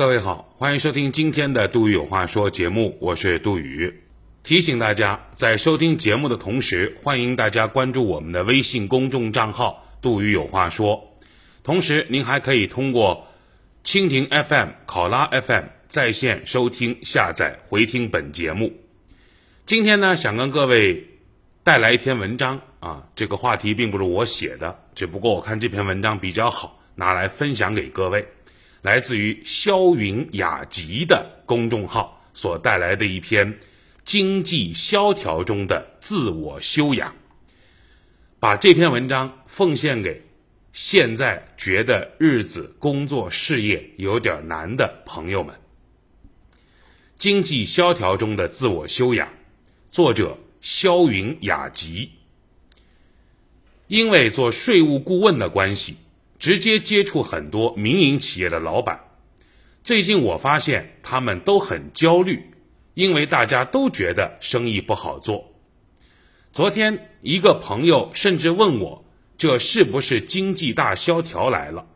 各位好，欢迎收听今天的《杜宇有话说》节目，我是杜宇。提醒大家，在收听节目的同时，欢迎大家关注我们的微信公众账号“杜宇有话说”。同时，您还可以通过蜻蜓 FM、考拉 FM 在线收听、下载、回听本节目。今天呢，想跟各位带来一篇文章啊，这个话题并不是我写的，只不过我看这篇文章比较好，拿来分享给各位。来自于霄云雅集的公众号所带来的一篇经济萧条中的自我修养，把这篇文章奉献给现在觉得日子、工作、事业有点难的朋友们。经济萧条中的自我修养，作者霄云雅集。因为做税务顾问的关系。直接接触很多民营企业的老板，最近我发现他们都很焦虑，因为大家都觉得生意不好做。昨天一个朋友甚至问我，这是不是经济大萧条来了？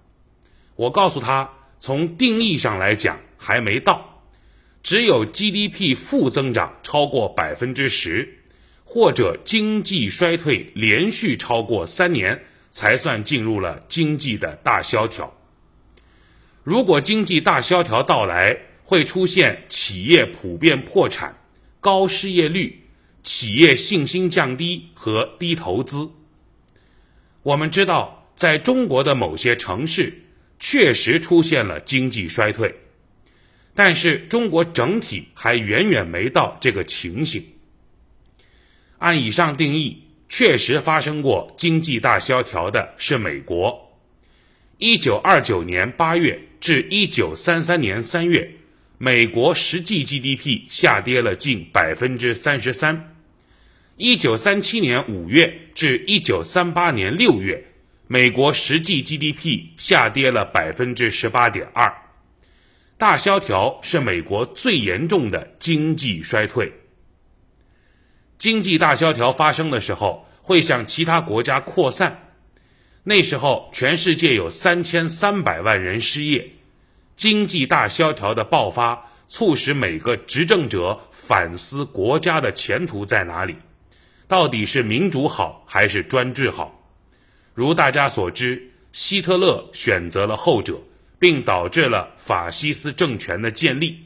我告诉他，从定义上来讲还没到，只有 GDP 负增长超过百分之十，或者经济衰退连续超过三年。才算进入了经济的大萧条。如果经济大萧条到来，会出现企业普遍破产、高失业率、企业信心降低和低投资。我们知道，在中国的某些城市确实出现了经济衰退，但是中国整体还远远没到这个情形。按以上定义。确实发生过经济大萧条的是美国，一九二九年八月至一九三三年三月，美国实际 GDP 下跌了近百分之三十三；一九三七年五月至一九三八年六月，美国实际 GDP 下跌了百分之十八点二。大萧条是美国最严重的经济衰退。经济大萧条发生的时候，会向其他国家扩散。那时候，全世界有三千三百万人失业。经济大萧条的爆发，促使每个执政者反思国家的前途在哪里，到底是民主好还是专制好？如大家所知，希特勒选择了后者，并导致了法西斯政权的建立。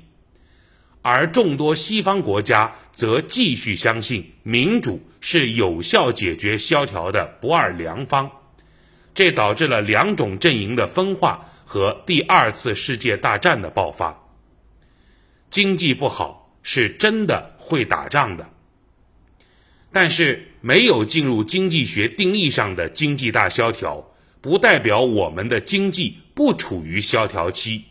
而众多西方国家则继续相信民主是有效解决萧条的不二良方，这导致了两种阵营的分化和第二次世界大战的爆发。经济不好是真的会打仗的，但是没有进入经济学定义上的经济大萧条，不代表我们的经济不处于萧条期。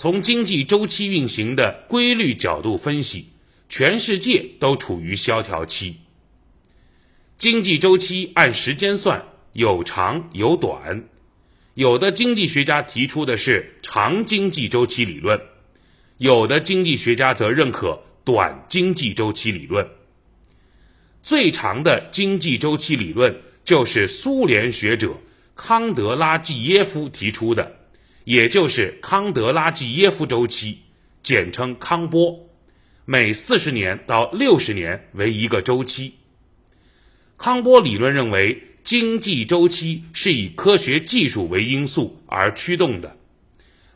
从经济周期运行的规律角度分析，全世界都处于萧条期。经济周期按时间算，有长有短，有的经济学家提出的是长经济周期理论，有的经济学家则认可短经济周期理论。最长的经济周期理论就是苏联学者康德拉季耶夫提出的。也就是康德拉季耶夫周期，简称康波，每四十年到六十年为一个周期。康波理论认为，经济周期是以科学技术为因素而驱动的，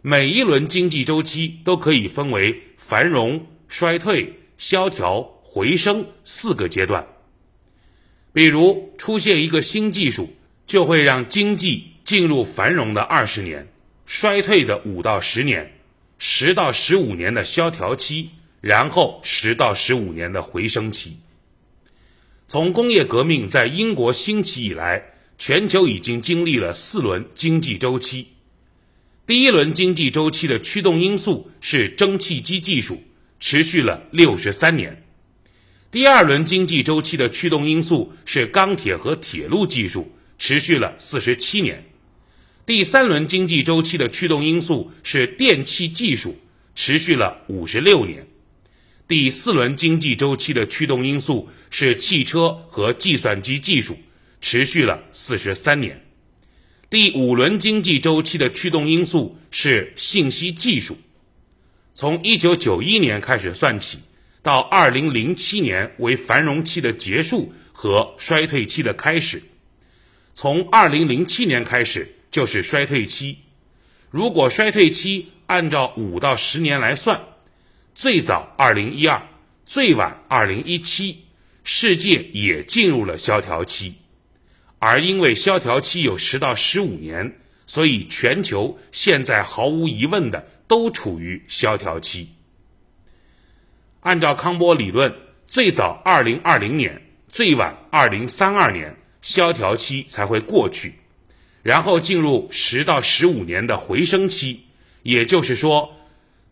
每一轮经济周期都可以分为繁荣、衰退、萧条、回升四个阶段。比如，出现一个新技术，就会让经济进入繁荣的二十年。衰退的五到十年，十到十五年的萧条期，然后十到十五年的回升期。从工业革命在英国兴起以来，全球已经经历了四轮经济周期。第一轮经济周期的驱动因素是蒸汽机技术，持续了六十三年。第二轮经济周期的驱动因素是钢铁和铁路技术，持续了四十七年。第三轮经济周期的驱动因素是电气技术，持续了五十六年；第四轮经济周期的驱动因素是汽车和计算机技术，持续了四十三年；第五轮经济周期的驱动因素是信息技术。从一九九一年开始算起，到二零零七年为繁荣期的结束和衰退期的开始。从二零零七年开始就是衰退期。如果衰退期按照五到十年来算，最早二零一二，最晚二零一七，世界也进入了萧条期。而因为萧条期有十到十五年，所以全球现在毫无疑问的都处于萧条期。按照康波理论，最早二零二零年，最晚二零三二年，萧条期才会过去，然后进入十到十五年的回升期。也就是说，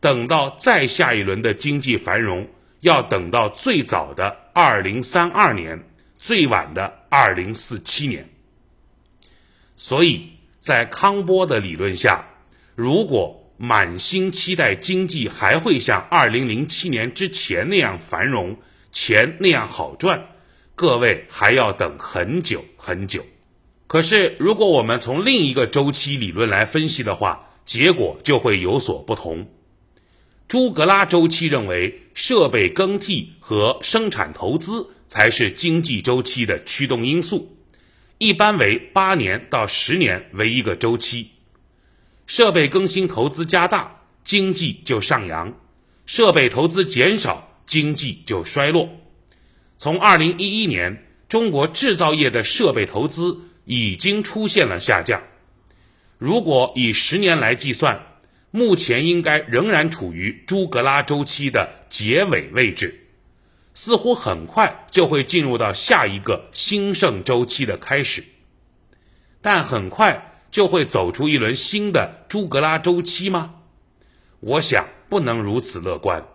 等到再下一轮的经济繁荣，要等到最早的二零三二年。最晚的二零四七年，所以在康波的理论下，如果满心期待经济还会像二零零七年之前那样繁荣，钱那样好赚，各位还要等很久很久。可是，如果我们从另一个周期理论来分析的话，结果就会有所不同。朱格拉周期认为，设备更替和生产投资。才是经济周期的驱动因素，一般为八年到十年为一个周期。设备更新投资加大，经济就上扬；设备投资减少，经济就衰落。从二零一一年，中国制造业的设备投资已经出现了下降。如果以十年来计算，目前应该仍然处于朱格拉周期的结尾位置。似乎很快就会进入到下一个兴盛周期的开始，但很快就会走出一轮新的朱格拉周期吗？我想不能如此乐观。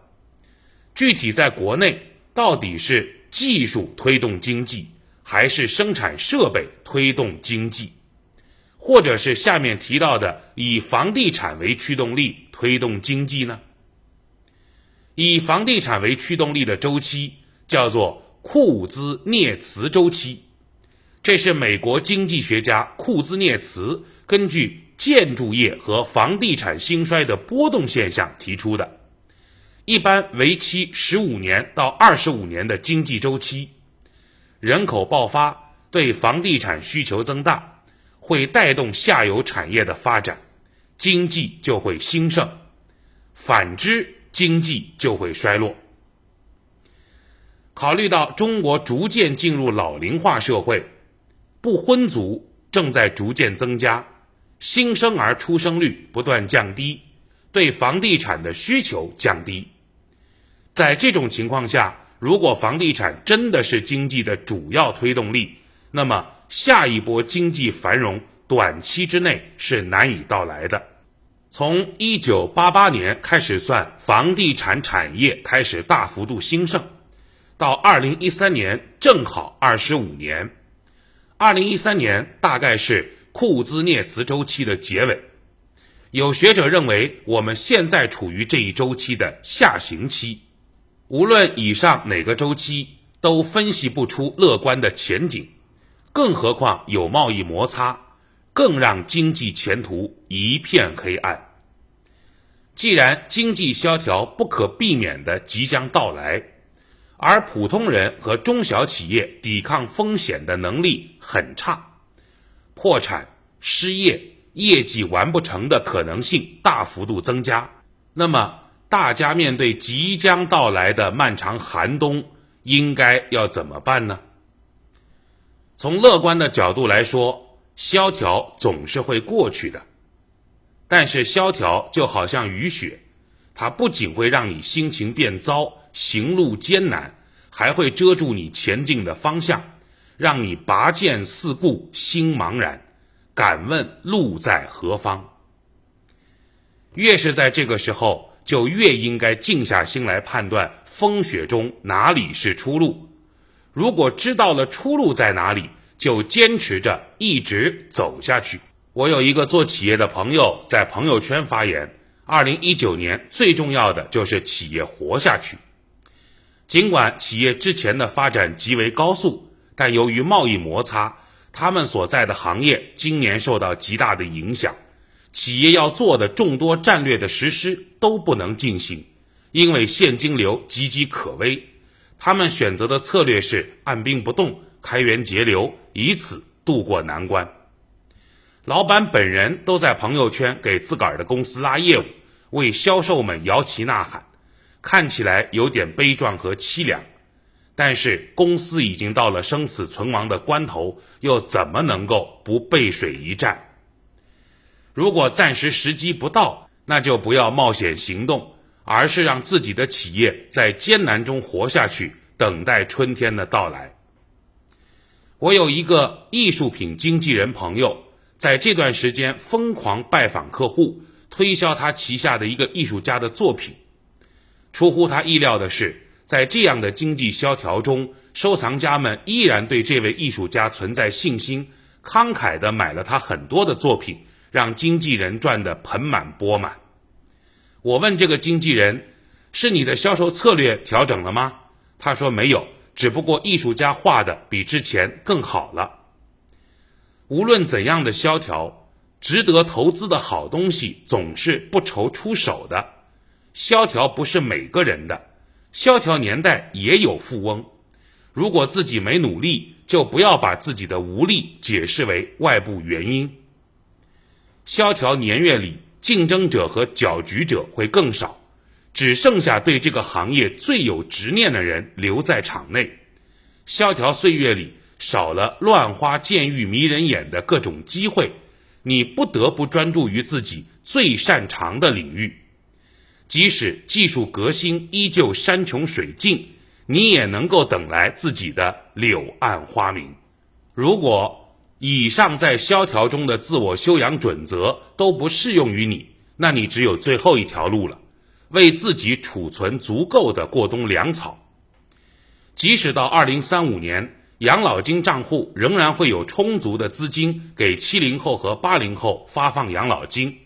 具体在国内，到底是技术推动经济，还是生产设备推动经济，或者是下面提到的以房地产为驱动力推动经济呢？以房地产为驱动力的周期叫做库兹涅茨周期，这是美国经济学家库兹涅茨根据建筑业和房地产兴衰的波动现象提出的，一般为期十五年到二十五年的经济周期。人口爆发对房地产需求增大，会带动下游产业的发展，经济就会兴盛。反之。经济就会衰落。考虑到中国逐渐进入老龄化社会，不婚族正在逐渐增加，新生儿出生率不断降低，对房地产的需求降低。在这种情况下，如果房地产真的是经济的主要推动力，那么下一波经济繁荣短期之内是难以到来的。从一九八八年开始算，房地产产业开始大幅度兴盛，到二零一三年正好二十五年。二零一三年大概是库兹涅茨周期的结尾。有学者认为，我们现在处于这一周期的下行期。无论以上哪个周期，都分析不出乐观的前景，更何况有贸易摩擦。更让经济前途一片黑暗。既然经济萧条不可避免的即将到来，而普通人和中小企业抵抗风险的能力很差，破产、失业、业绩完不成的可能性大幅度增加，那么大家面对即将到来的漫长寒冬，应该要怎么办呢？从乐观的角度来说。萧条总是会过去的，但是萧条就好像雨雪，它不仅会让你心情变糟、行路艰难，还会遮住你前进的方向，让你拔剑四顾心茫然，敢问路在何方。越是在这个时候，就越应该静下心来判断风雪中哪里是出路。如果知道了出路在哪里，就坚持着一直走下去。我有一个做企业的朋友在朋友圈发言：，二零一九年最重要的就是企业活下去。尽管企业之前的发展极为高速，但由于贸易摩擦，他们所在的行业今年受到极大的影响，企业要做的众多战略的实施都不能进行，因为现金流岌岌可危。他们选择的策略是按兵不动，开源节流，以此渡过难关。老板本人都在朋友圈给自个儿的公司拉业务，为销售们摇旗呐喊，看起来有点悲壮和凄凉。但是公司已经到了生死存亡的关头，又怎么能够不背水一战？如果暂时时机不到，那就不要冒险行动，而是让自己的企业在艰难中活下去，等待春天的到来。我有一个艺术品经纪人朋友。在这段时间疯狂拜访客户，推销他旗下的一个艺术家的作品。出乎他意料的是，在这样的经济萧条中，收藏家们依然对这位艺术家存在信心，慷慨地买了他很多的作品，让经纪人赚得盆满钵满。我问这个经纪人：“是你的销售策略调整了吗？”他说：“没有，只不过艺术家画的比之前更好了。”无论怎样的萧条，值得投资的好东西总是不愁出手的。萧条不是每个人的，萧条年代也有富翁。如果自己没努力，就不要把自己的无力解释为外部原因。萧条年月里，竞争者和搅局者会更少，只剩下对这个行业最有执念的人留在场内。萧条岁月里。少了乱花渐欲迷人眼的各种机会，你不得不专注于自己最擅长的领域。即使技术革新依旧山穷水尽，你也能够等来自己的柳暗花明。如果以上在萧条中的自我修养准则都不适用于你，那你只有最后一条路了：为自己储存足够的过冬粮草。即使到二零三五年。养老金账户仍然会有充足的资金给七零后和八零后发放养老金，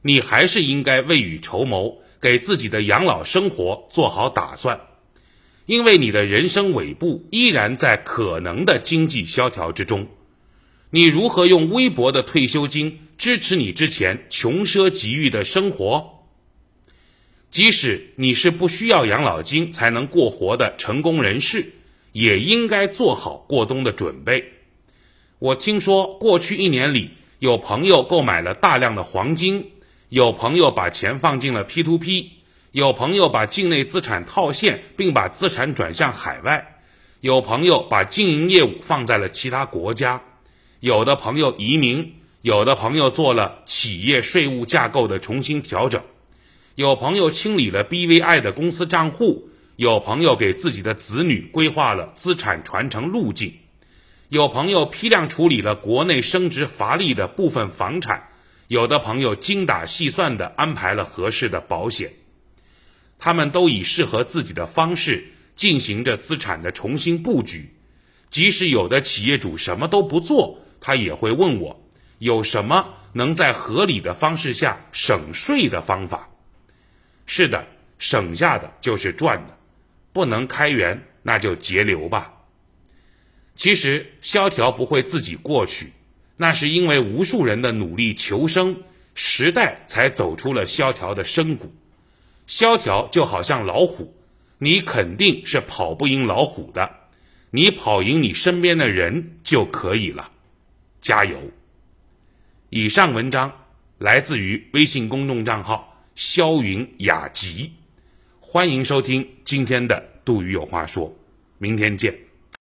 你还是应该未雨绸缪，给自己的养老生活做好打算，因为你的人生尾部依然在可能的经济萧条之中。你如何用微薄的退休金支持你之前穷奢极欲的生活？即使你是不需要养老金才能过活的成功人士。也应该做好过冬的准备。我听说过去一年里，有朋友购买了大量的黄金，有朋友把钱放进了 P to P，有朋友把境内资产套现，并把资产转向海外，有朋友把经营业务放在了其他国家，有的朋友移民，有的朋友做了企业税务架构的重新调整，有朋友清理了 BVI 的公司账户。有朋友给自己的子女规划了资产传承路径，有朋友批量处理了国内升值乏力的部分房产，有的朋友精打细算地安排了合适的保险，他们都以适合自己的方式进行着资产的重新布局。即使有的企业主什么都不做，他也会问我有什么能在合理的方式下省税的方法。是的，省下的就是赚的。不能开源，那就节流吧。其实萧条不会自己过去，那是因为无数人的努力求生，时代才走出了萧条的深谷。萧条就好像老虎，你肯定是跑不赢老虎的，你跑赢你身边的人就可以了。加油！以上文章来自于微信公众账号“霄云雅集”。欢迎收听今天的杜宇有话说，明天见。